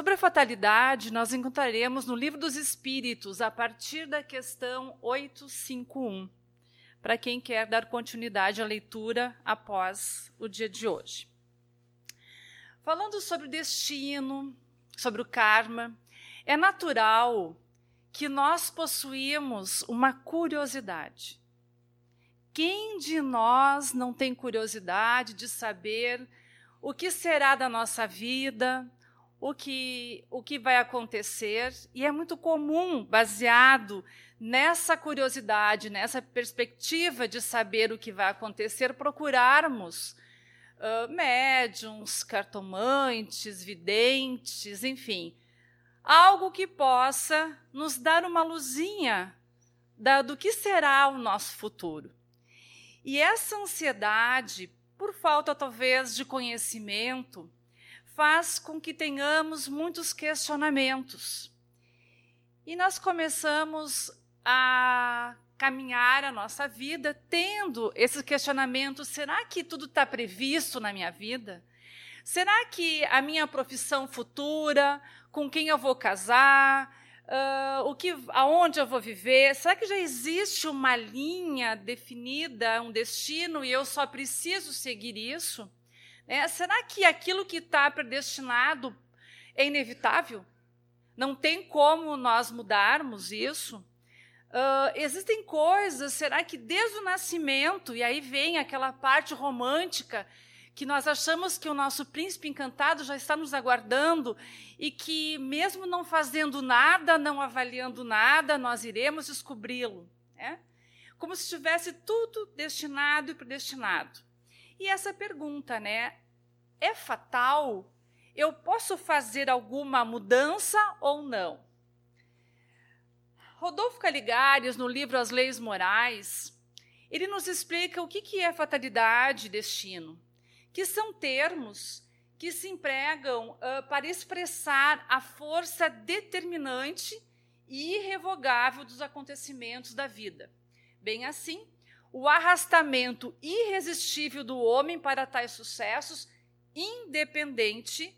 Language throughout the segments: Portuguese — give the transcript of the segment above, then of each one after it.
Sobre a fatalidade, nós encontraremos no Livro dos Espíritos, a partir da questão 851, para quem quer dar continuidade à leitura após o dia de hoje. Falando sobre o destino, sobre o karma, é natural que nós possuímos uma curiosidade. Quem de nós não tem curiosidade de saber o que será da nossa vida, o que, o que vai acontecer? E é muito comum, baseado nessa curiosidade, nessa perspectiva de saber o que vai acontecer, procurarmos uh, médiums, cartomantes, videntes, enfim, algo que possa nos dar uma luzinha da, do que será o nosso futuro. E essa ansiedade, por falta talvez de conhecimento, faz com que tenhamos muitos questionamentos. E nós começamos a caminhar a nossa vida tendo esses questionamentos: será que tudo está previsto na minha vida? Será que a minha profissão futura, com quem eu vou casar, uh, o que, aonde eu vou viver? Será que já existe uma linha definida, um destino e eu só preciso seguir isso? É, será que aquilo que está predestinado é inevitável? Não tem como nós mudarmos isso? Uh, existem coisas, será que desde o nascimento, e aí vem aquela parte romântica que nós achamos que o nosso príncipe encantado já está nos aguardando e que, mesmo não fazendo nada, não avaliando nada, nós iremos descobri-lo. Né? Como se tivesse tudo destinado e predestinado. E essa pergunta, né? É fatal? Eu posso fazer alguma mudança ou não? Rodolfo Caligares, no livro As Leis Morais, ele nos explica o que é fatalidade e destino que são termos que se empregam uh, para expressar a força determinante e irrevogável dos acontecimentos da vida. Bem assim, o arrastamento irresistível do homem para tais sucessos, independente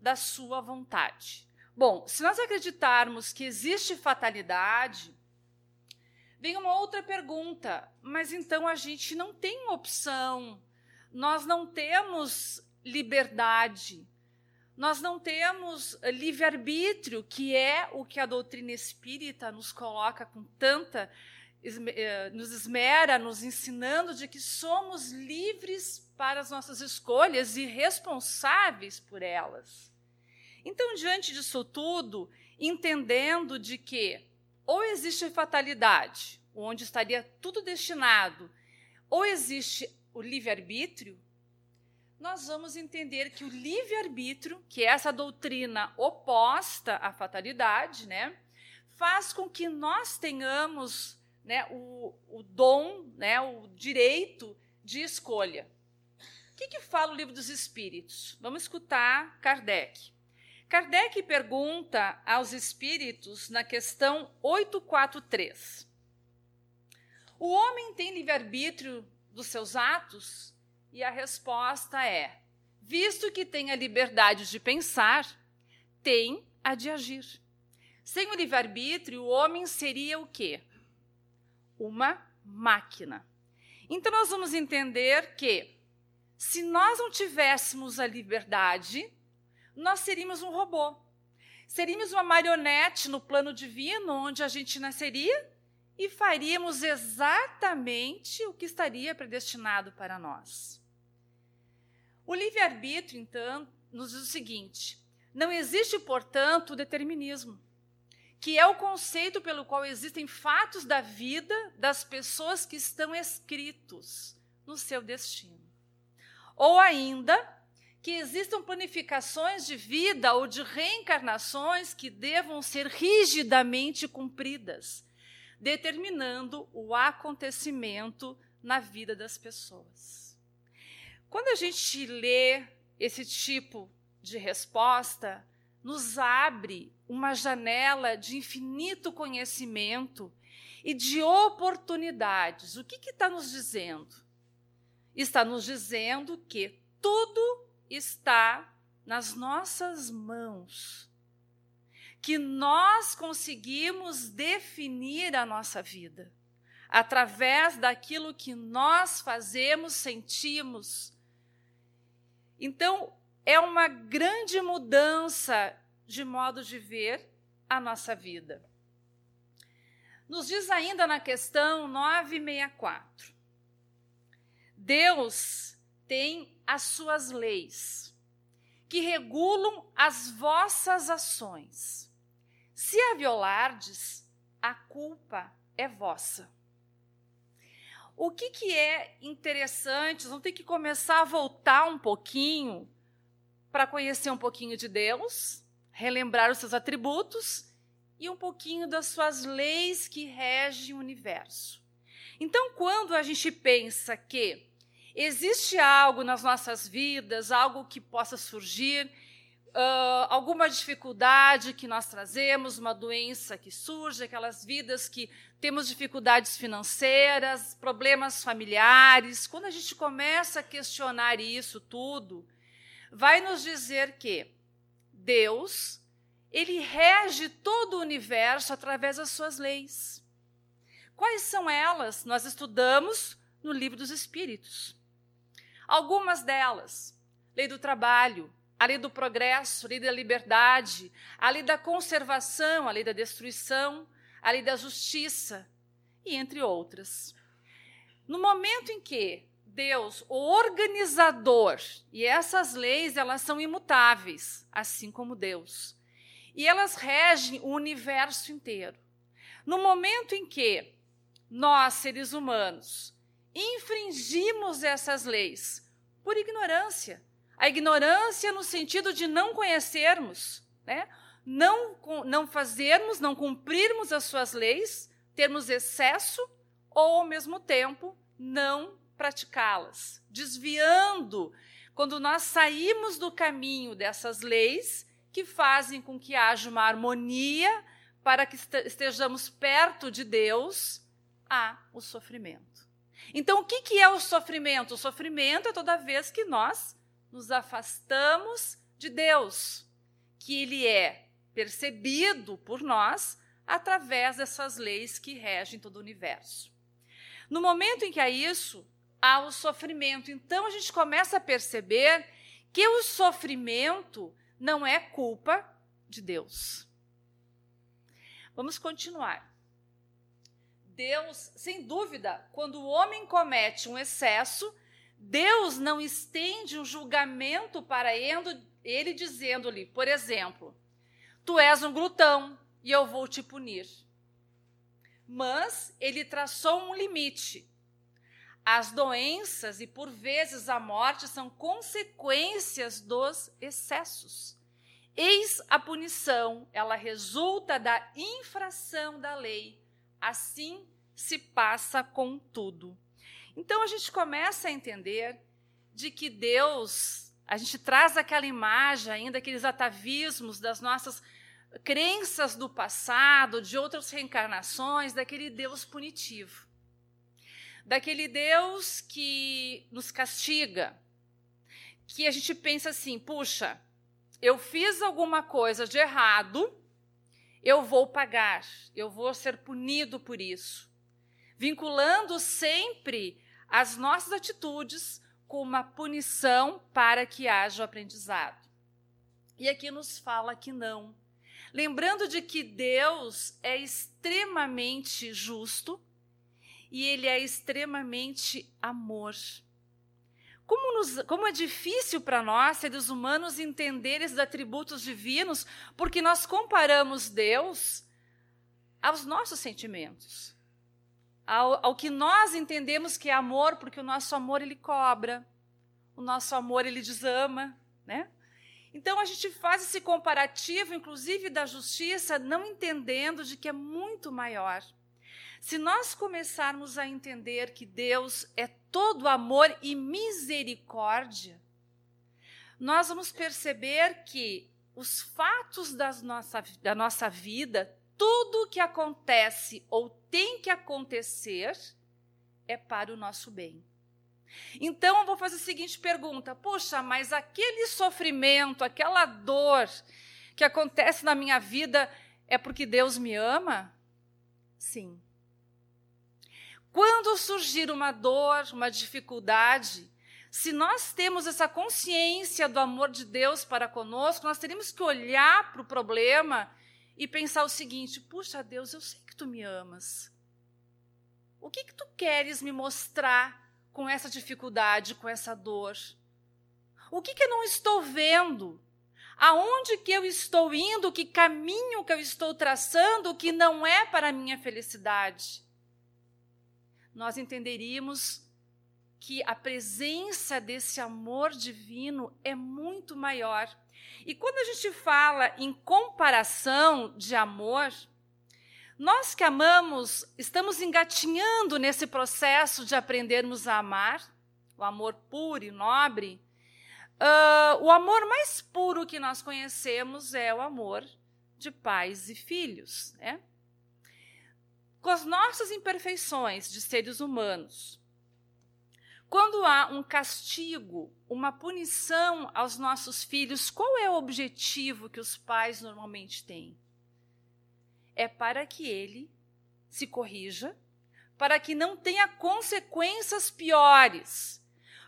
da sua vontade. Bom, se nós acreditarmos que existe fatalidade, vem uma outra pergunta, mas então a gente não tem opção nós não temos liberdade, nós não temos livre-arbítrio, que é o que a doutrina espírita nos coloca com tanta. Eh, nos esmera, nos ensinando de que somos livres para as nossas escolhas e responsáveis por elas. Então, diante disso tudo, entendendo de que ou existe fatalidade, onde estaria tudo destinado, ou existe o livre-arbítrio, nós vamos entender que o livre-arbítrio, que é essa doutrina oposta à fatalidade, né, faz com que nós tenhamos né, o, o dom, né, o direito de escolha. Que, que fala o livro dos Espíritos? Vamos escutar Kardec. Kardec pergunta aos espíritos na questão 843. O homem tem livre-arbítrio dos seus atos? E a resposta é: visto que tem a liberdade de pensar, tem a de agir. Sem o livre-arbítrio, o homem seria o quê? Uma máquina. Então, nós vamos entender que, se nós não tivéssemos a liberdade, nós seríamos um robô. Seríamos uma marionete no plano divino, onde a gente nasceria e faríamos exatamente o que estaria predestinado para nós. O livre-arbítrio, então, nos diz o seguinte: não existe, portanto, o determinismo, que é o conceito pelo qual existem fatos da vida das pessoas que estão escritos no seu destino. Ou ainda, que existam planificações de vida ou de reencarnações que devam ser rigidamente cumpridas determinando o acontecimento na vida das pessoas. Quando a gente lê esse tipo de resposta, nos abre uma janela de infinito conhecimento e de oportunidades. O que está nos dizendo? Está nos dizendo que tudo está nas nossas mãos que nós conseguimos definir a nossa vida através daquilo que nós fazemos, sentimos. Então, é uma grande mudança de modo de ver a nossa vida. Nos diz ainda na questão 964. Deus tem as suas leis que regulam as vossas ações. Se a violardes, a culpa é vossa. O que, que é interessante, vamos ter que começar a voltar um pouquinho para conhecer um pouquinho de Deus, relembrar os seus atributos e um pouquinho das suas leis que regem o universo. Então, quando a gente pensa que existe algo nas nossas vidas, algo que possa surgir, uh, alguma dificuldade que nós trazemos, uma doença que surge, aquelas vidas que temos dificuldades financeiras, problemas familiares. Quando a gente começa a questionar isso tudo, vai nos dizer que Deus, ele rege todo o universo através das suas leis. Quais são elas? Nós estudamos no livro dos Espíritos. Algumas delas, lei do trabalho, a lei do progresso, a lei da liberdade, a lei da conservação, a lei da destruição, a lei da justiça, e entre outras. No momento em que Deus, o organizador, e essas leis elas são imutáveis, assim como Deus, e elas regem o universo inteiro. No momento em que nós, seres humanos, infringimos essas leis por ignorância. A ignorância no sentido de não conhecermos, né? não, não fazermos, não cumprirmos as suas leis, termos excesso ou, ao mesmo tempo, não praticá-las, desviando quando nós saímos do caminho dessas leis que fazem com que haja uma harmonia para que estejamos perto de Deus, há o sofrimento. Então, o que, que é o sofrimento? O sofrimento é toda vez que nós nos afastamos de Deus, que Ele é percebido por nós através dessas leis que regem todo o universo. No momento em que há isso, há o sofrimento. Então, a gente começa a perceber que o sofrimento não é culpa de Deus. Vamos continuar. Deus, sem dúvida, quando o homem comete um excesso, Deus não estende um julgamento para ele, dizendo-lhe, por exemplo, tu és um glutão e eu vou te punir. Mas ele traçou um limite. As doenças e, por vezes, a morte são consequências dos excessos. Eis a punição, ela resulta da infração da lei Assim se passa com tudo. Então a gente começa a entender de que Deus, a gente traz aquela imagem ainda, aqueles atavismos das nossas crenças do passado, de outras reencarnações, daquele Deus punitivo. Daquele Deus que nos castiga, que a gente pensa assim: puxa, eu fiz alguma coisa de errado, eu vou pagar, eu vou ser punido por isso. Vinculando sempre as nossas atitudes com uma punição para que haja o aprendizado. E aqui nos fala que não. Lembrando de que Deus é extremamente justo e ele é extremamente amor. Como, nos, como é difícil para nós, seres humanos, entender esses atributos divinos, porque nós comparamos Deus aos nossos sentimentos, ao, ao que nós entendemos que é amor, porque o nosso amor ele cobra, o nosso amor ele desama, né? Então a gente faz esse comparativo, inclusive da justiça, não entendendo de que é muito maior. Se nós começarmos a entender que Deus é todo amor e misericórdia, nós vamos perceber que os fatos das nossa, da nossa vida, tudo o que acontece ou tem que acontecer, é para o nosso bem. Então eu vou fazer a seguinte pergunta: puxa, mas aquele sofrimento, aquela dor que acontece na minha vida é porque Deus me ama? Sim. Quando surgir uma dor, uma dificuldade, se nós temos essa consciência do amor de Deus para conosco, nós teríamos que olhar para o problema e pensar o seguinte: puxa, Deus, eu sei que tu me amas. O que, que tu queres me mostrar com essa dificuldade, com essa dor? O que, que eu não estou vendo? Aonde que eu estou indo? Que caminho que eu estou traçando que não é para a minha felicidade? Nós entenderíamos que a presença desse amor divino é muito maior. E quando a gente fala em comparação de amor, nós que amamos estamos engatinhando nesse processo de aprendermos a amar, o amor puro e nobre. Uh, o amor mais puro que nós conhecemos é o amor de pais e filhos, né? Com as nossas imperfeições de seres humanos, quando há um castigo, uma punição aos nossos filhos, qual é o objetivo que os pais normalmente têm? É para que ele se corrija, para que não tenha consequências piores.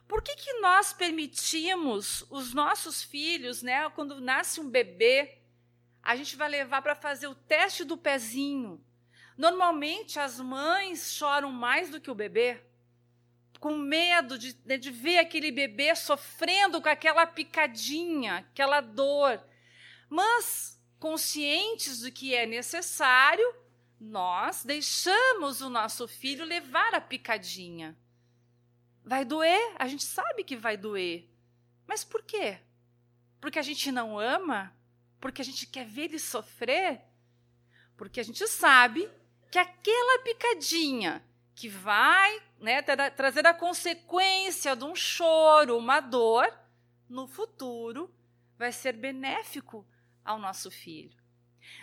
Por que, que nós permitimos os nossos filhos, né, quando nasce um bebê, a gente vai levar para fazer o teste do pezinho? Normalmente as mães choram mais do que o bebê com medo de, né, de ver aquele bebê sofrendo com aquela picadinha, aquela dor. Mas, conscientes do que é necessário, nós deixamos o nosso filho levar a picadinha. Vai doer? A gente sabe que vai doer. Mas por quê? Porque a gente não ama? Porque a gente quer ver ele sofrer? Porque a gente sabe que aquela picadinha que vai né, tra trazer a consequência de um choro, uma dor, no futuro vai ser benéfico ao nosso filho.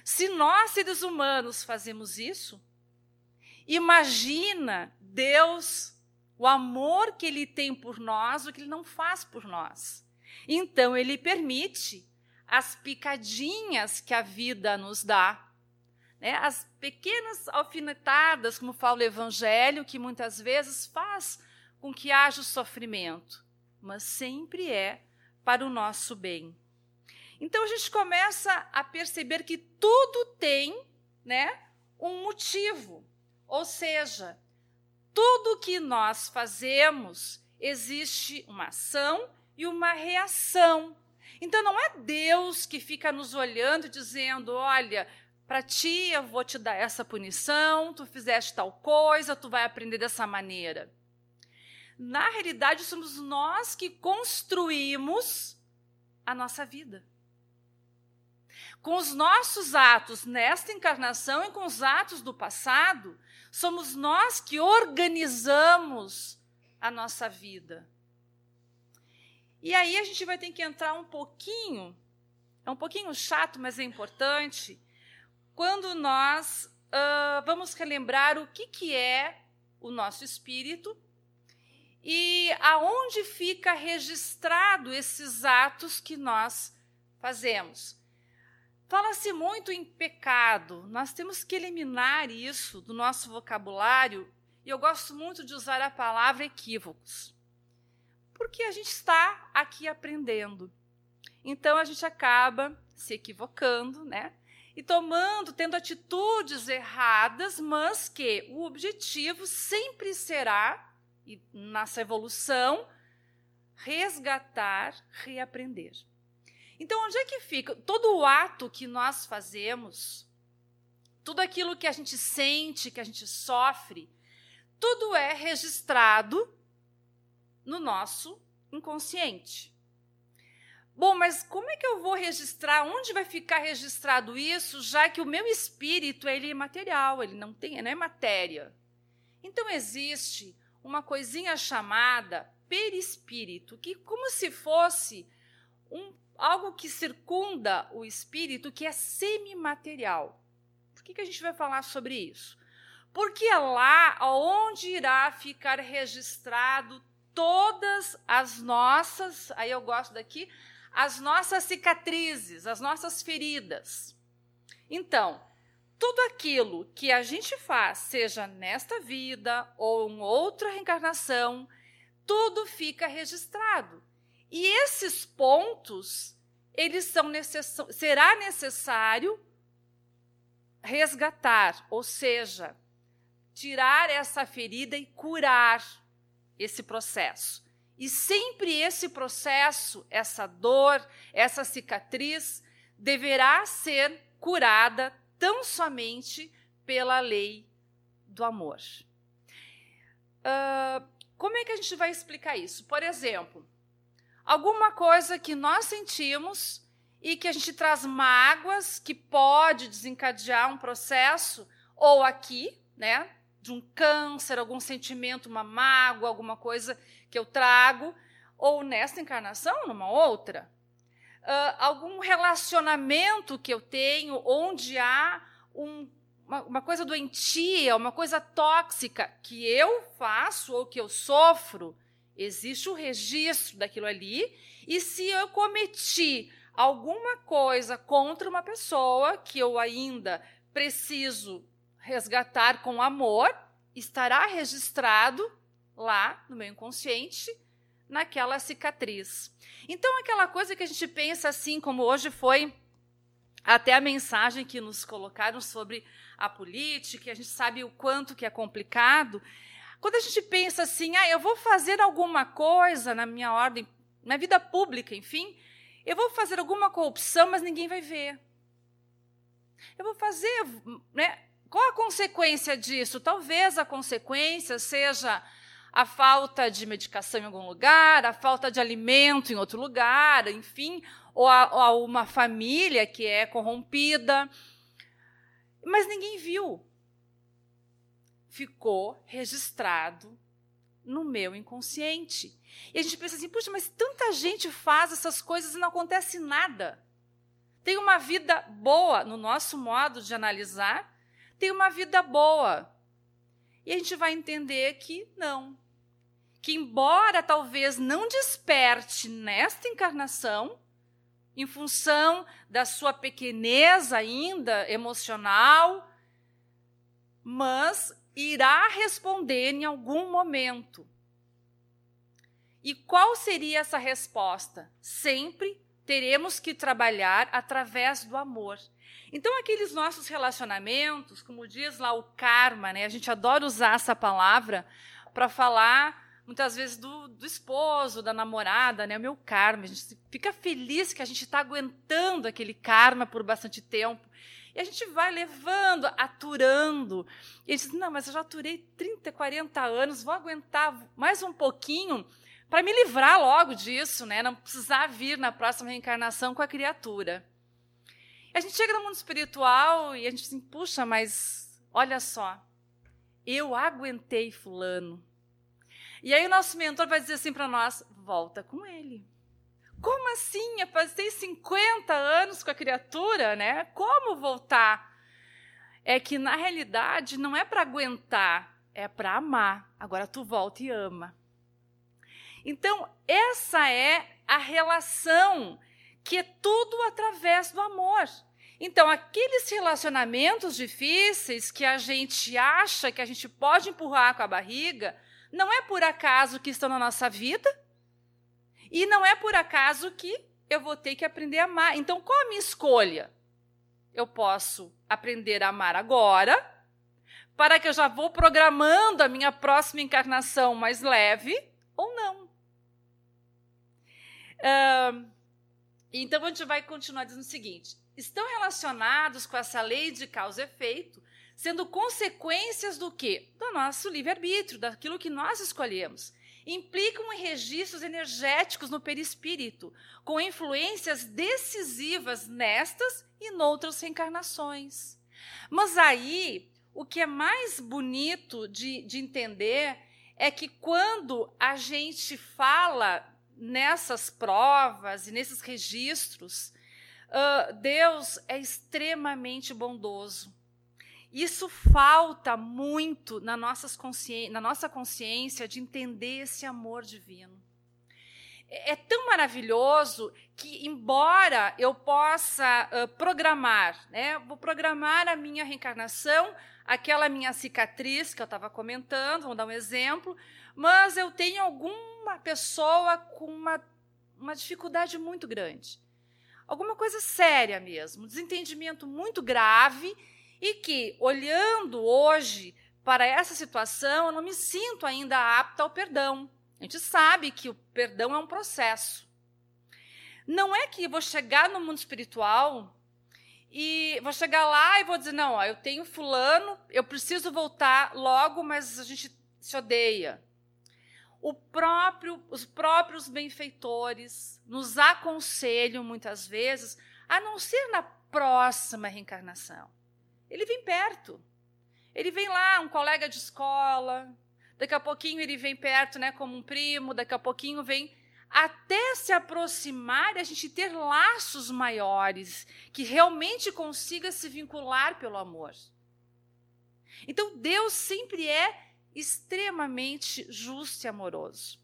Se nós, seres humanos, fazemos isso, imagina Deus, o amor que Ele tem por nós, o que Ele não faz por nós. Então, Ele permite as picadinhas que a vida nos dá né, as pequenas alfinetadas, como fala o Evangelho, que muitas vezes faz com que haja sofrimento, mas sempre é para o nosso bem. Então a gente começa a perceber que tudo tem né, um motivo, ou seja, tudo que nós fazemos existe uma ação e uma reação. Então não é Deus que fica nos olhando dizendo: olha, para ti eu vou te dar essa punição, tu fizeste tal coisa, tu vai aprender dessa maneira. Na realidade, somos nós que construímos a nossa vida. Com os nossos atos nesta encarnação e com os atos do passado, somos nós que organizamos a nossa vida. E aí a gente vai ter que entrar um pouquinho, é um pouquinho chato, mas é importante, quando nós uh, vamos relembrar o que, que é o nosso espírito e aonde fica registrado esses atos que nós fazemos. Fala-se muito em pecado, nós temos que eliminar isso do nosso vocabulário, e eu gosto muito de usar a palavra equívocos, porque a gente está aqui aprendendo. Então a gente acaba se equivocando, né? E tomando, tendo atitudes erradas, mas que o objetivo sempre será, e nessa evolução, resgatar, reaprender. Então, onde é que fica? Todo o ato que nós fazemos, tudo aquilo que a gente sente, que a gente sofre, tudo é registrado no nosso inconsciente. Bom, mas como é que eu vou registrar? Onde vai ficar registrado isso, já que o meu espírito ele é material, ele não tem, não é matéria. Então existe uma coisinha chamada perispírito, que como se fosse um, algo que circunda o espírito, que é semimaterial. Por que, que a gente vai falar sobre isso? Porque é lá onde irá ficar registrado todas as nossas, aí eu gosto daqui, as nossas cicatrizes, as nossas feridas. Então, tudo aquilo que a gente faz, seja nesta vida ou em outra reencarnação, tudo fica registrado. E esses pontos, eles são necess... será necessário resgatar, ou seja, tirar essa ferida e curar esse processo. E sempre esse processo, essa dor, essa cicatriz, deverá ser curada tão somente pela lei do amor. Uh, como é que a gente vai explicar isso? Por exemplo, alguma coisa que nós sentimos e que a gente traz mágoas que pode desencadear um processo, ou aqui, né, de um câncer, algum sentimento, uma mágoa, alguma coisa que eu trago, ou nesta encarnação, numa outra. Uh, algum relacionamento que eu tenho onde há um, uma, uma coisa doentia, uma coisa tóxica que eu faço ou que eu sofro, existe o registro daquilo ali, e se eu cometi alguma coisa contra uma pessoa que eu ainda preciso resgatar com amor, estará registrado lá no meu inconsciente, naquela cicatriz. Então, aquela coisa que a gente pensa assim, como hoje foi até a mensagem que nos colocaram sobre a política, a gente sabe o quanto que é complicado. Quando a gente pensa assim, ah, eu vou fazer alguma coisa na minha ordem, na vida pública, enfim, eu vou fazer alguma corrupção, mas ninguém vai ver. Eu vou fazer, né? Qual a consequência disso? Talvez a consequência seja a falta de medicação em algum lugar, a falta de alimento em outro lugar, enfim, ou a, ou a uma família que é corrompida. Mas ninguém viu. Ficou registrado no meu inconsciente. E a gente pensa assim, puxa, mas tanta gente faz essas coisas e não acontece nada. Tem uma vida boa, no nosso modo de analisar, tem uma vida boa. E a gente vai entender que não. Que, embora talvez não desperte nesta encarnação, em função da sua pequeneza ainda emocional, mas irá responder em algum momento. E qual seria essa resposta? Sempre teremos que trabalhar através do amor. Então, aqueles nossos relacionamentos, como diz lá o karma, né? A gente adora usar essa palavra para falar muitas vezes do, do, esposo, da namorada, né? O meu karma. A gente fica feliz que a gente está aguentando aquele karma por bastante tempo. E a gente vai levando, aturando. E a gente diz, não, mas eu já aturei 30, 40 anos, vou aguentar mais um pouquinho para me livrar logo disso, né? Não precisar vir na próxima reencarnação com a criatura. A gente chega no mundo espiritual e a gente assim, puxa, mas olha só, eu aguentei fulano. E aí o nosso mentor vai dizer assim para nós: volta com ele. Como assim? Eu passei 50 anos com a criatura, né? Como voltar? É que na realidade não é para aguentar, é para amar. Agora tu volta e ama. Então, essa é a relação que é tudo através do amor. Então, aqueles relacionamentos difíceis que a gente acha que a gente pode empurrar com a barriga, não é por acaso que estão na nossa vida e não é por acaso que eu vou ter que aprender a amar. Então, qual a minha escolha? Eu posso aprender a amar agora, para que eu já vou programando a minha próxima encarnação mais leve, ou não. Uh, então, a gente vai continuar dizendo o seguinte: estão relacionados com essa lei de causa e efeito, sendo consequências do quê? Do nosso livre-arbítrio, daquilo que nós escolhemos. Implicam em registros energéticos no perispírito, com influências decisivas nestas e noutras reencarnações. Mas aí, o que é mais bonito de, de entender é que quando a gente fala nessas provas e nesses registros, uh, Deus é extremamente bondoso. Isso falta muito na, nossas na nossa consciência de entender esse amor divino. É, é tão maravilhoso que, embora eu possa uh, programar, né, vou programar a minha reencarnação, aquela minha cicatriz que eu estava comentando, vamos dar um exemplo, mas eu tenho alguma pessoa com uma, uma dificuldade muito grande. Alguma coisa séria mesmo, um desentendimento muito grave e que, olhando hoje para essa situação, eu não me sinto ainda apta ao perdão. A gente sabe que o perdão é um processo. Não é que vou chegar no mundo espiritual e vou chegar lá e vou dizer: não, ó, eu tenho fulano, eu preciso voltar logo, mas a gente se odeia. Próprio, os próprios benfeitores nos aconselham muitas vezes a não ser na próxima reencarnação. Ele vem perto. Ele vem lá, um colega de escola, daqui a pouquinho ele vem perto, né, como um primo, daqui a pouquinho vem até se aproximar e a gente ter laços maiores, que realmente consiga se vincular pelo amor. Então Deus sempre é extremamente justo e amoroso.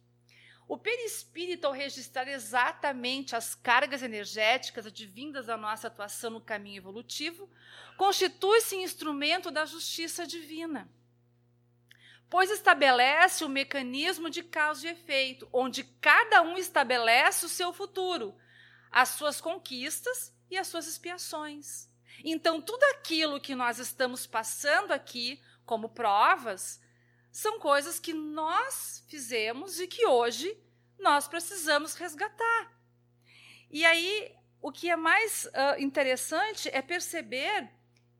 O perispírito, ao registrar exatamente as cargas energéticas advindas da nossa atuação no caminho evolutivo, constitui-se instrumento da justiça divina pois estabelece o mecanismo de causa e efeito, onde cada um estabelece o seu futuro, as suas conquistas e as suas expiações. Então, tudo aquilo que nós estamos passando aqui como provas são coisas que nós fizemos e que hoje nós precisamos resgatar. E aí, o que é mais uh, interessante é perceber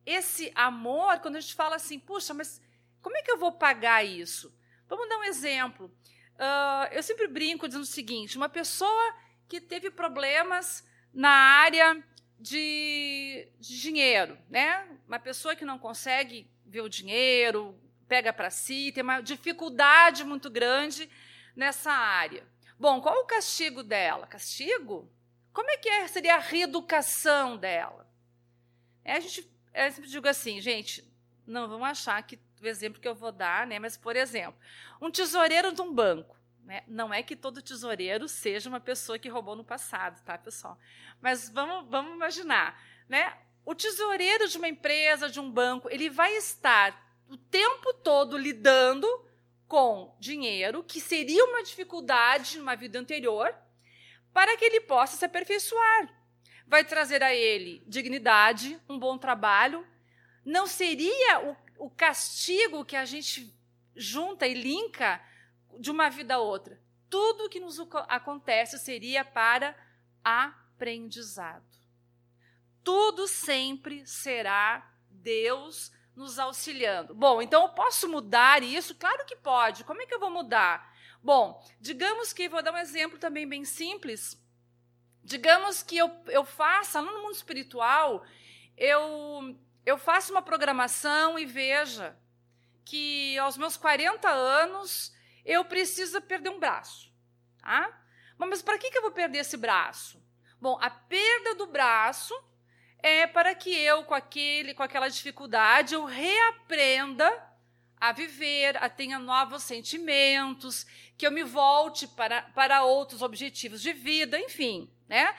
esse amor, quando a gente fala assim, puxa, mas como é que eu vou pagar isso? Vamos dar um exemplo. Uh, eu sempre brinco dizendo o seguinte: uma pessoa que teve problemas na área de, de dinheiro, né? Uma pessoa que não consegue ver o dinheiro, pega para si, tem uma dificuldade muito grande nessa área. Bom, qual o castigo dela? Castigo? Como é que é, seria a reeducação dela? É, a gente, eu sempre digo assim, gente, não vamos achar que o exemplo que eu vou dar, né? Mas, por exemplo, um tesoureiro de um banco. Né? Não é que todo tesoureiro seja uma pessoa que roubou no passado, tá, pessoal? Mas vamos, vamos imaginar, né? O tesoureiro de uma empresa, de um banco, ele vai estar o tempo todo lidando com dinheiro, que seria uma dificuldade numa vida anterior, para que ele possa se aperfeiçoar. Vai trazer a ele dignidade, um bom trabalho. Não seria o o castigo que a gente junta e linka de uma vida a outra. Tudo que nos acontece seria para aprendizado. Tudo sempre será Deus nos auxiliando. Bom, então eu posso mudar isso? Claro que pode. Como é que eu vou mudar? Bom, digamos que, vou dar um exemplo também bem simples. Digamos que eu, eu faça, no mundo espiritual, eu eu faço uma programação e veja que aos meus 40 anos eu preciso perder um braço. Tá? Mas para que, que eu vou perder esse braço? Bom, a perda do braço é para que eu, com, aquele, com aquela dificuldade, eu reaprenda a viver, a tenha novos sentimentos, que eu me volte para, para outros objetivos de vida, enfim. Né?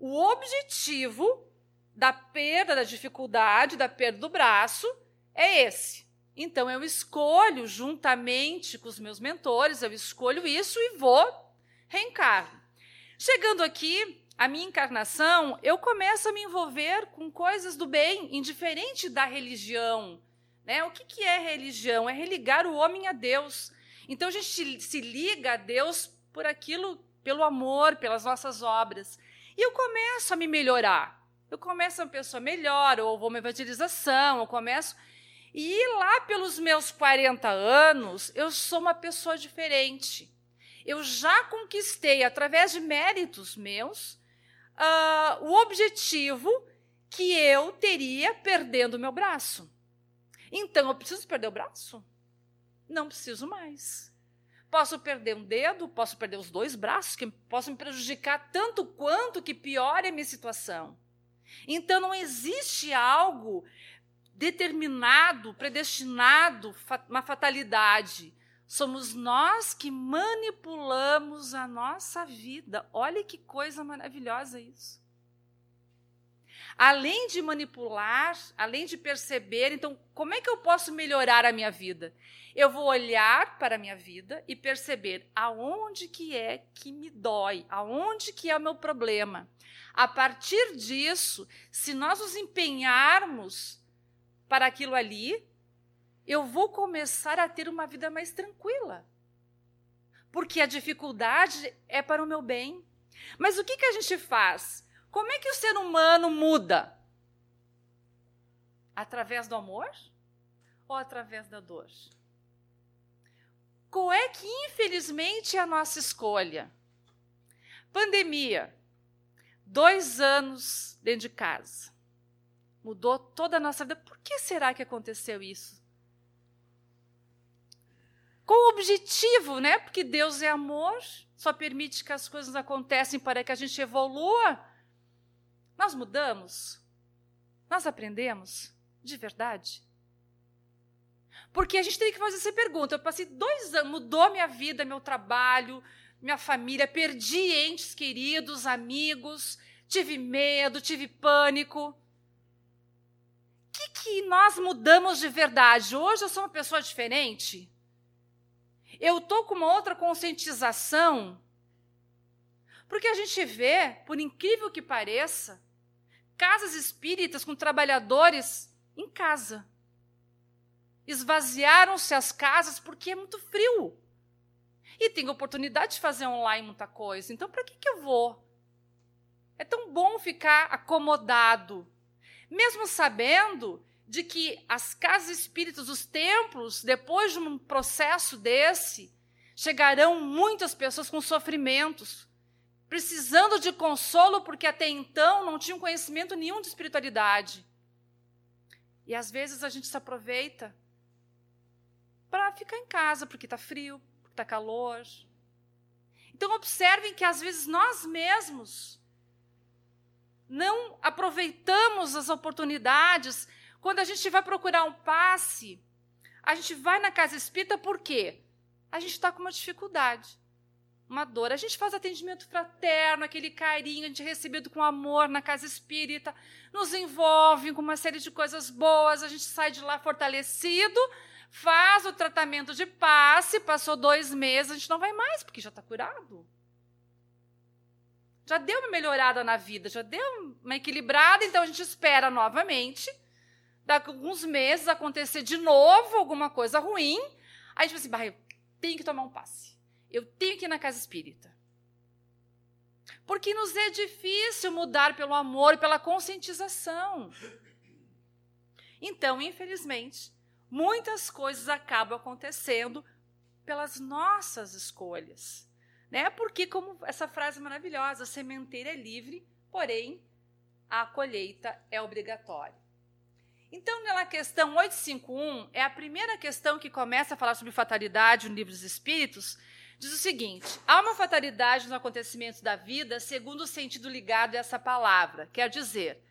O objetivo da perda, da dificuldade, da perda do braço, é esse. Então eu escolho, juntamente com os meus mentores, eu escolho isso e vou reencarno. Chegando aqui, a minha encarnação, eu começo a me envolver com coisas do bem, indiferente da religião. Né? O que, que é religião? É religar o homem a Deus. Então a gente se liga a Deus por aquilo, pelo amor, pelas nossas obras. E eu começo a me melhorar eu começo uma pessoa melhor, ou vou uma evangelização, eu começo. E lá pelos meus 40 anos, eu sou uma pessoa diferente. Eu já conquistei, através de méritos meus, uh, o objetivo que eu teria perdendo o meu braço. Então, eu preciso perder o braço? Não preciso mais. Posso perder um dedo, posso perder os dois braços, que possam me prejudicar tanto quanto que piore a minha situação. Então não existe algo determinado, predestinado, uma fatalidade. Somos nós que manipulamos a nossa vida. Olha que coisa maravilhosa isso. Além de manipular, além de perceber, então, como é que eu posso melhorar a minha vida? Eu vou olhar para a minha vida e perceber aonde que é que me dói, aonde que é o meu problema. A partir disso, se nós nos empenharmos para aquilo ali, eu vou começar a ter uma vida mais tranquila. Porque a dificuldade é para o meu bem. Mas o que, que a gente faz? Como é que o ser humano muda? Através do amor ou através da dor? Qual é que, infelizmente, é a nossa escolha? Pandemia. Dois anos dentro de casa. Mudou toda a nossa vida. Por que será que aconteceu isso? Com o objetivo, né? Porque Deus é amor, só permite que as coisas acontecem para que a gente evolua. Nós mudamos? Nós aprendemos? De verdade? Porque a gente tem que fazer essa pergunta. Eu passei dois anos, mudou minha vida, meu trabalho, minha família, perdi entes queridos, amigos, tive medo, tive pânico. O que, que nós mudamos de verdade? Hoje eu sou uma pessoa diferente? Eu estou com uma outra conscientização? Porque a gente vê, por incrível que pareça, casas espíritas com trabalhadores em casa. Esvaziaram-se as casas porque é muito frio. E tem oportunidade de fazer online muita coisa. Então, para que, que eu vou? É tão bom ficar acomodado, mesmo sabendo de que as casas espíritas, os templos, depois de um processo desse, chegarão muitas pessoas com sofrimentos, precisando de consolo porque até então não tinham conhecimento nenhum de espiritualidade. E às vezes a gente se aproveita para ficar em casa, porque está frio, porque está calor. Então, observem que às vezes nós mesmos não aproveitamos as oportunidades. Quando a gente vai procurar um passe, a gente vai na casa espírita por quê? A gente está com uma dificuldade, uma dor. A gente faz atendimento fraterno, aquele carinho, a gente é recebido com amor na casa espírita, nos envolve com uma série de coisas boas, a gente sai de lá fortalecido, faz o tratamento de passe, passou dois meses, a gente não vai mais, porque já está curado. Já deu uma melhorada na vida, já deu uma equilibrada, então a gente espera novamente, daqui a alguns meses acontecer de novo alguma coisa ruim, aí fala assim, eu tenho que tomar um passe, eu tenho que ir na casa espírita. Porque nos é difícil mudar pelo amor, pela conscientização. Então, infelizmente, muitas coisas acabam acontecendo pelas nossas escolhas. Né? Porque, como essa frase maravilhosa, a sementeira é livre, porém a colheita é obrigatória. Então, na questão 851, é a primeira questão que começa a falar sobre fatalidade no livro dos Espíritos, diz o seguinte: há uma fatalidade nos acontecimentos da vida segundo o sentido ligado a essa palavra, quer dizer,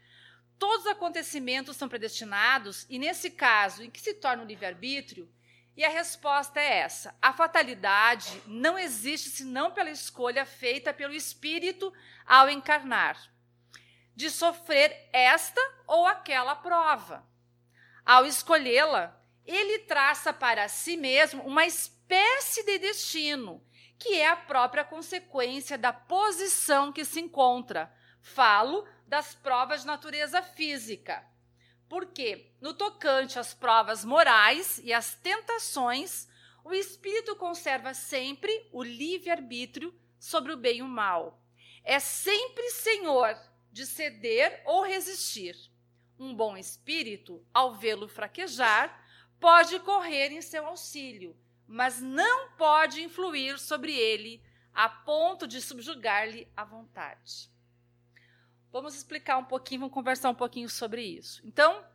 todos os acontecimentos são predestinados, e nesse caso, em que se torna o livre-arbítrio? E a resposta é essa: a fatalidade não existe senão pela escolha feita pelo espírito ao encarnar, de sofrer esta ou aquela prova. Ao escolhê-la, ele traça para si mesmo uma espécie de destino, que é a própria consequência da posição que se encontra. Falo das provas de natureza física. Porque, no tocante às provas morais e às tentações, o espírito conserva sempre o livre-arbítrio sobre o bem e o mal. É sempre senhor de ceder ou resistir. Um bom espírito, ao vê-lo fraquejar, pode correr em seu auxílio, mas não pode influir sobre ele a ponto de subjugar-lhe a vontade. Vamos explicar um pouquinho, vamos conversar um pouquinho sobre isso. Então,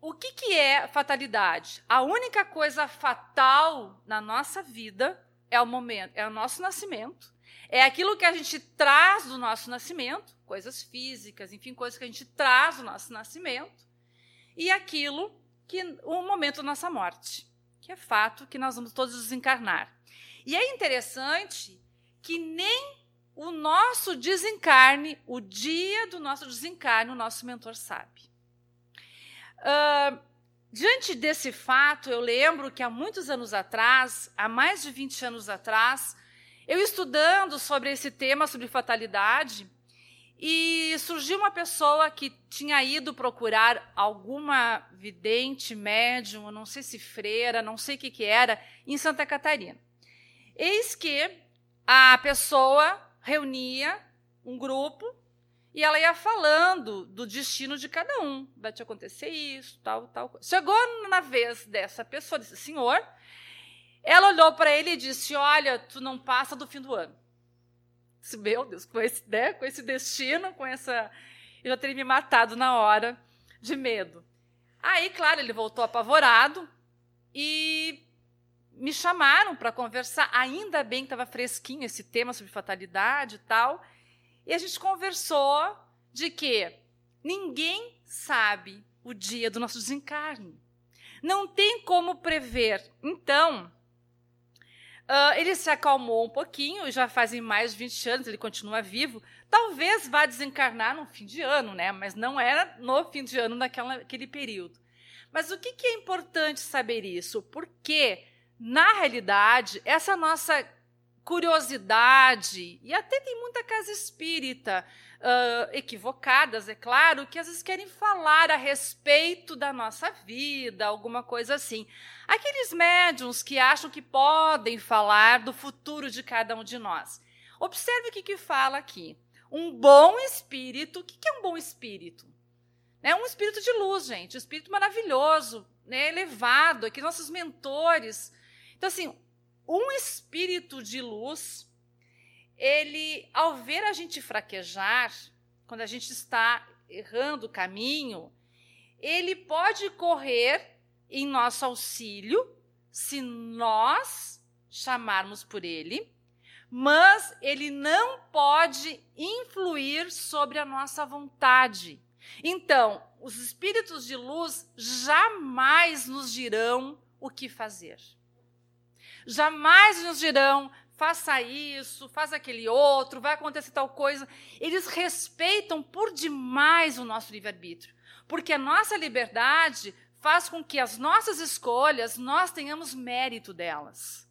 o que, que é fatalidade? A única coisa fatal na nossa vida é o momento, é o nosso nascimento. É aquilo que a gente traz do nosso nascimento, coisas físicas, enfim, coisas que a gente traz do nosso nascimento. e aquilo que o momento da nossa morte, que é fato que nós vamos todos desencarnar. E é interessante que nem o nosso desencarne, o dia do nosso desencarne, o nosso mentor sabe. Uh, diante desse fato, eu lembro que há muitos anos atrás, há mais de 20 anos atrás, eu estudando sobre esse tema, sobre fatalidade, e surgiu uma pessoa que tinha ido procurar alguma vidente, médium, não sei se freira, não sei o que, que era, em Santa Catarina. Eis que a pessoa reunia um grupo e ela ia falando do destino de cada um. Vai te acontecer isso, tal, tal. Chegou na vez dessa pessoa, desse senhor, ela olhou para ele e disse: Olha, tu não passa do fim do ano. Disse, Meu Deus, com esse, né, com esse destino, com essa. Eu já teria me matado na hora de medo. Aí, claro, ele voltou apavorado e me chamaram para conversar. Ainda bem que estava fresquinho esse tema sobre fatalidade e tal. E a gente conversou de que ninguém sabe o dia do nosso desencarne. Não tem como prever. Então, Uh, ele se acalmou um pouquinho, já fazem mais de 20 anos, ele continua vivo. Talvez vá desencarnar no fim de ano, né? mas não era no fim de ano naquele período. Mas o que, que é importante saber isso? Porque, na realidade, essa nossa curiosidade, e até tem muita casa espírita uh, equivocadas, é claro, que às vezes querem falar a respeito da nossa vida, alguma coisa assim. Aqueles médiums que acham que podem falar do futuro de cada um de nós. Observe o que, que fala aqui. Um bom espírito. O que, que é um bom espírito? É um espírito de luz, gente. Um espírito maravilhoso, né, elevado, aqui nossos mentores. Então, assim, um espírito de luz ele, ao ver a gente fraquejar, quando a gente está errando o caminho, ele pode correr em nosso auxílio se nós chamarmos por ele, mas ele não pode influir sobre a nossa vontade. Então, os espíritos de luz jamais nos dirão o que fazer. Jamais nos dirão faça isso, faça aquele outro, vai acontecer tal coisa. Eles respeitam por demais o nosso livre-arbítrio, porque a nossa liberdade faz com que as nossas escolhas nós tenhamos mérito delas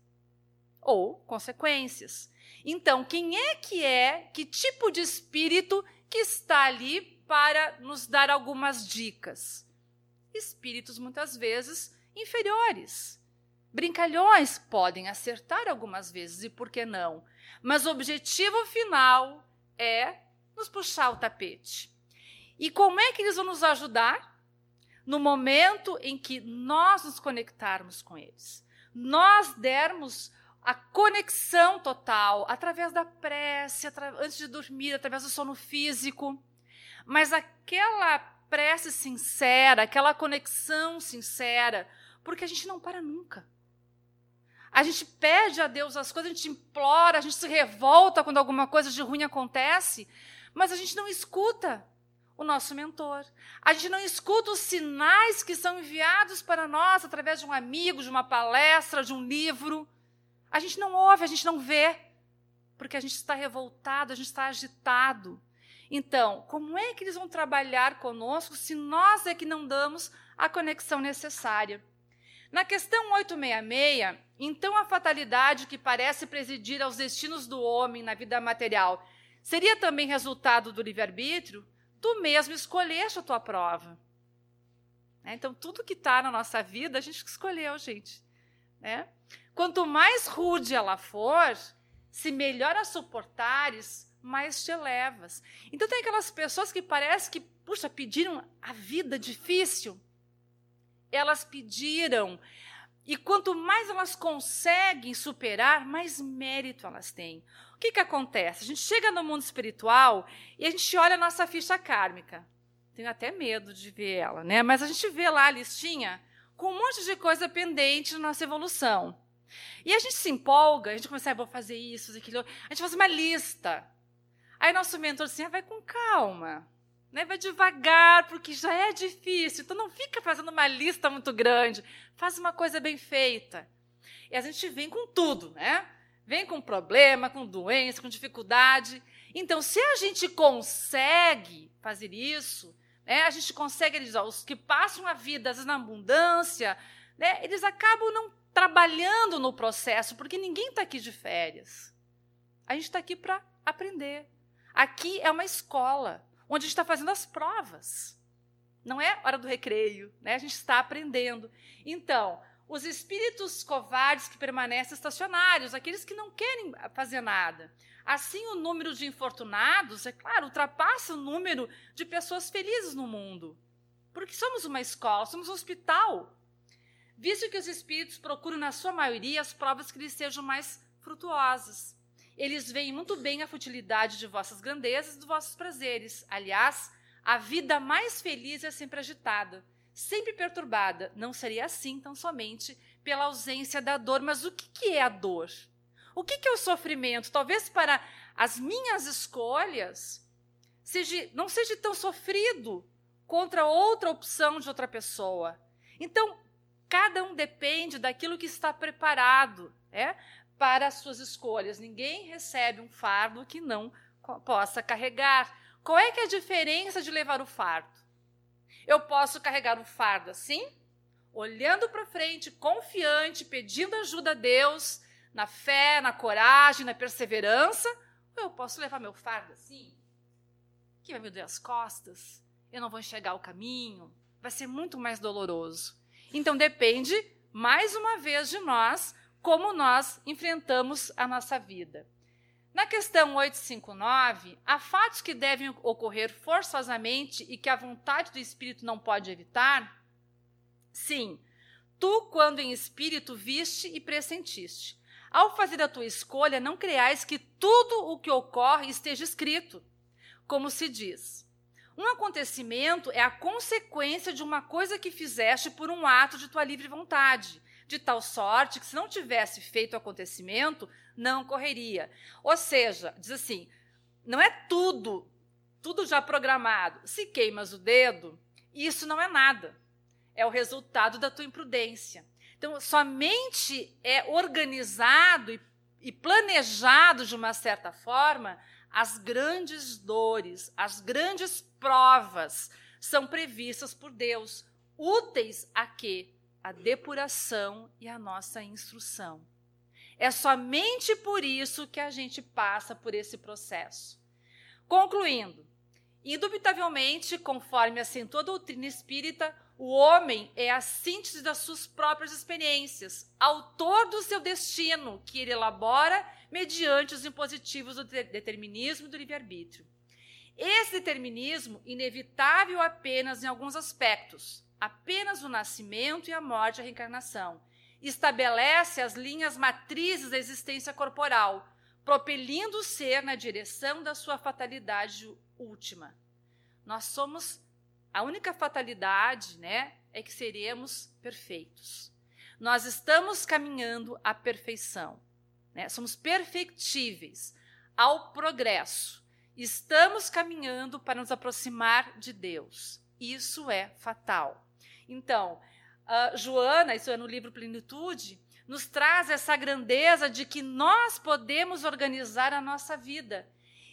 ou consequências. Então, quem é que é, que tipo de espírito que está ali para nos dar algumas dicas? Espíritos muitas vezes inferiores Brincalhões podem acertar algumas vezes, e por que não? Mas o objetivo final é nos puxar o tapete. E como é que eles vão nos ajudar? No momento em que nós nos conectarmos com eles. Nós dermos a conexão total através da prece, antes de dormir, através do sono físico. Mas aquela prece sincera, aquela conexão sincera, porque a gente não para nunca. A gente pede a Deus as coisas, a gente implora, a gente se revolta quando alguma coisa de ruim acontece, mas a gente não escuta o nosso mentor. A gente não escuta os sinais que são enviados para nós através de um amigo, de uma palestra, de um livro. A gente não ouve, a gente não vê, porque a gente está revoltado, a gente está agitado. Então, como é que eles vão trabalhar conosco se nós é que não damos a conexão necessária? Na questão 866, então a fatalidade que parece presidir aos destinos do homem na vida material seria também resultado do livre-arbítrio? Tu mesmo escolheste a tua prova. É, então, tudo que está na nossa vida, a gente escolheu, gente. Né? Quanto mais rude ela for, se melhor a suportares, mais te elevas. Então, tem aquelas pessoas que parece que, puxa, pediram a vida difícil elas pediram. E quanto mais elas conseguem superar, mais mérito elas têm. O que, que acontece? A gente chega no mundo espiritual e a gente olha a nossa ficha kármica. Tenho até medo de ver ela, né? Mas a gente vê lá a listinha com um monte de coisa pendente na nossa evolução. E a gente se empolga, a gente começa, ah, vou fazer isso, aquilo. A gente faz uma lista. Aí nosso mentor assim, ah, vai com calma. Né? Vai devagar, porque já é difícil. Então não fica fazendo uma lista muito grande. Faz uma coisa bem feita. E a gente vem com tudo, né? Vem com problema, com doença, com dificuldade. Então, se a gente consegue fazer isso, né, a gente consegue, eles, ó, os que passam a vida, às vezes, na abundância, né, eles acabam não trabalhando no processo, porque ninguém está aqui de férias. A gente está aqui para aprender. Aqui é uma escola, onde a gente está fazendo as provas. Não é hora do recreio, né? a gente está aprendendo. Então, os espíritos covardes que permanecem estacionários, aqueles que não querem fazer nada. Assim, o número de infortunados, é claro, ultrapassa o número de pessoas felizes no mundo. Porque somos uma escola, somos um hospital. Visto que os espíritos procuram, na sua maioria, as provas que lhes sejam mais frutuosas. Eles veem muito bem a futilidade de vossas grandezas e dos vossos prazeres. Aliás, a vida mais feliz é sempre agitada sempre perturbada. Não seria assim tão somente pela ausência da dor. Mas o que, que é a dor? O que, que é o sofrimento? Talvez para as minhas escolhas seja, não seja tão sofrido contra outra opção de outra pessoa. Então, cada um depende daquilo que está preparado é, para as suas escolhas. Ninguém recebe um fardo que não possa carregar. Qual é que é a diferença de levar o fardo? Eu posso carregar um fardo assim, olhando para frente, confiante, pedindo ajuda a Deus, na fé, na coragem, na perseverança, ou eu posso levar meu fardo assim, que vai me doer as costas, eu não vou enxergar o caminho, vai ser muito mais doloroso. Então depende, mais uma vez, de nós, como nós enfrentamos a nossa vida. Na questão 859, há fatos que devem ocorrer forçosamente e que a vontade do espírito não pode evitar? Sim, tu, quando em espírito, viste e pressentiste. Ao fazer a tua escolha, não creais que tudo o que ocorre esteja escrito. Como se diz, um acontecimento é a consequência de uma coisa que fizeste por um ato de tua livre vontade de tal sorte que se não tivesse feito o acontecimento, não ocorreria. Ou seja, diz assim, não é tudo, tudo já programado. Se queimas o dedo, isso não é nada. É o resultado da tua imprudência. Então, somente é organizado e, e planejado de uma certa forma as grandes dores, as grandes provas são previstas por Deus, úteis a quê? A depuração e a nossa instrução. É somente por isso que a gente passa por esse processo. Concluindo, indubitavelmente, conforme assentou a doutrina espírita, o homem é a síntese das suas próprias experiências, autor do seu destino, que ele elabora mediante os impositivos do determinismo e do livre-arbítrio. Esse determinismo, inevitável apenas em alguns aspectos, apenas o nascimento e a morte e a reencarnação. Estabelece as linhas matrizes da existência corporal, propelindo o ser na direção da sua fatalidade última. Nós somos a única fatalidade, né, é que seremos perfeitos. Nós estamos caminhando à perfeição, né? Somos perfectíveis ao progresso. Estamos caminhando para nos aproximar de Deus. Isso é fatal. Então, uh, Joana, isso é no livro Plenitude, nos traz essa grandeza de que nós podemos organizar a nossa vida.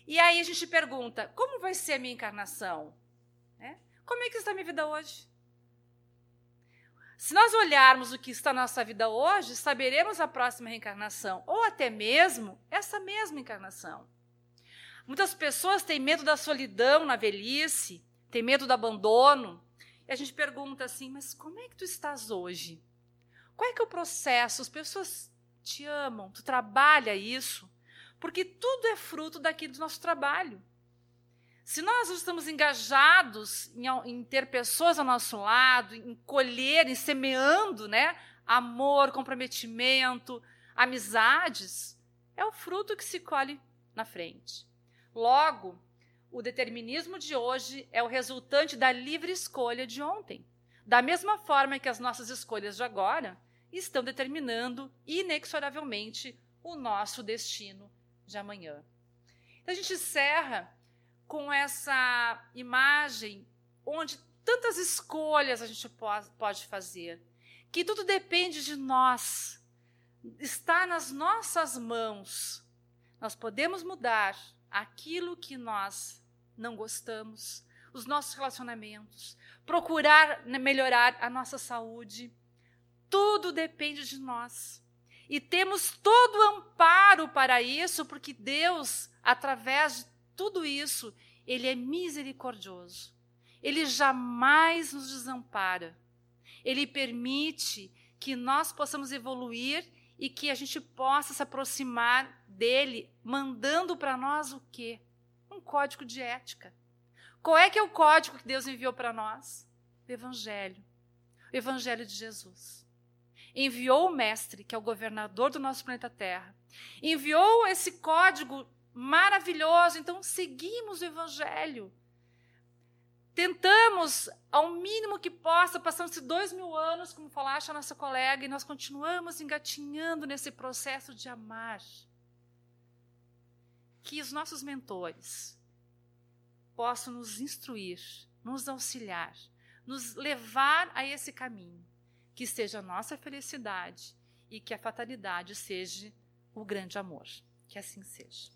E aí a gente pergunta: como vai ser a minha encarnação? Né? Como é que está a minha vida hoje? Se nós olharmos o que está na nossa vida hoje, saberemos a próxima reencarnação, ou até mesmo essa mesma encarnação. Muitas pessoas têm medo da solidão na velhice, têm medo do abandono, e a gente pergunta assim: mas como é que tu estás hoje? Qual é que é o processo? As pessoas te amam, tu trabalha isso, porque tudo é fruto daquilo do nosso trabalho. Se nós estamos engajados em, em, ter pessoas ao nosso lado, em colher, em semeando, né, amor, comprometimento, amizades, é o fruto que se colhe na frente. Logo, o determinismo de hoje é o resultante da livre escolha de ontem. Da mesma forma que as nossas escolhas de agora estão determinando inexoravelmente o nosso destino de amanhã. Então, a gente encerra com essa imagem onde tantas escolhas a gente pode fazer, que tudo depende de nós, está nas nossas mãos. Nós podemos mudar aquilo que nós não gostamos, os nossos relacionamentos, procurar melhorar a nossa saúde. Tudo depende de nós. E temos todo o amparo para isso, porque Deus, através de tudo isso, Ele é misericordioso. Ele jamais nos desampara. Ele permite que nós possamos evoluir e que a gente possa se aproximar dele, mandando para nós o quê? Um código de ética. Qual é que é o código que Deus enviou para nós? O Evangelho. O Evangelho de Jesus. Enviou o Mestre, que é o governador do nosso planeta Terra. Enviou esse código maravilhoso, então seguimos o Evangelho. Tentamos, ao mínimo que possa, passamos-se dois mil anos, como falaste a nossa colega, e nós continuamos engatinhando nesse processo de amar. Que os nossos mentores possam nos instruir, nos auxiliar, nos levar a esse caminho, que seja a nossa felicidade e que a fatalidade seja o grande amor. Que assim seja.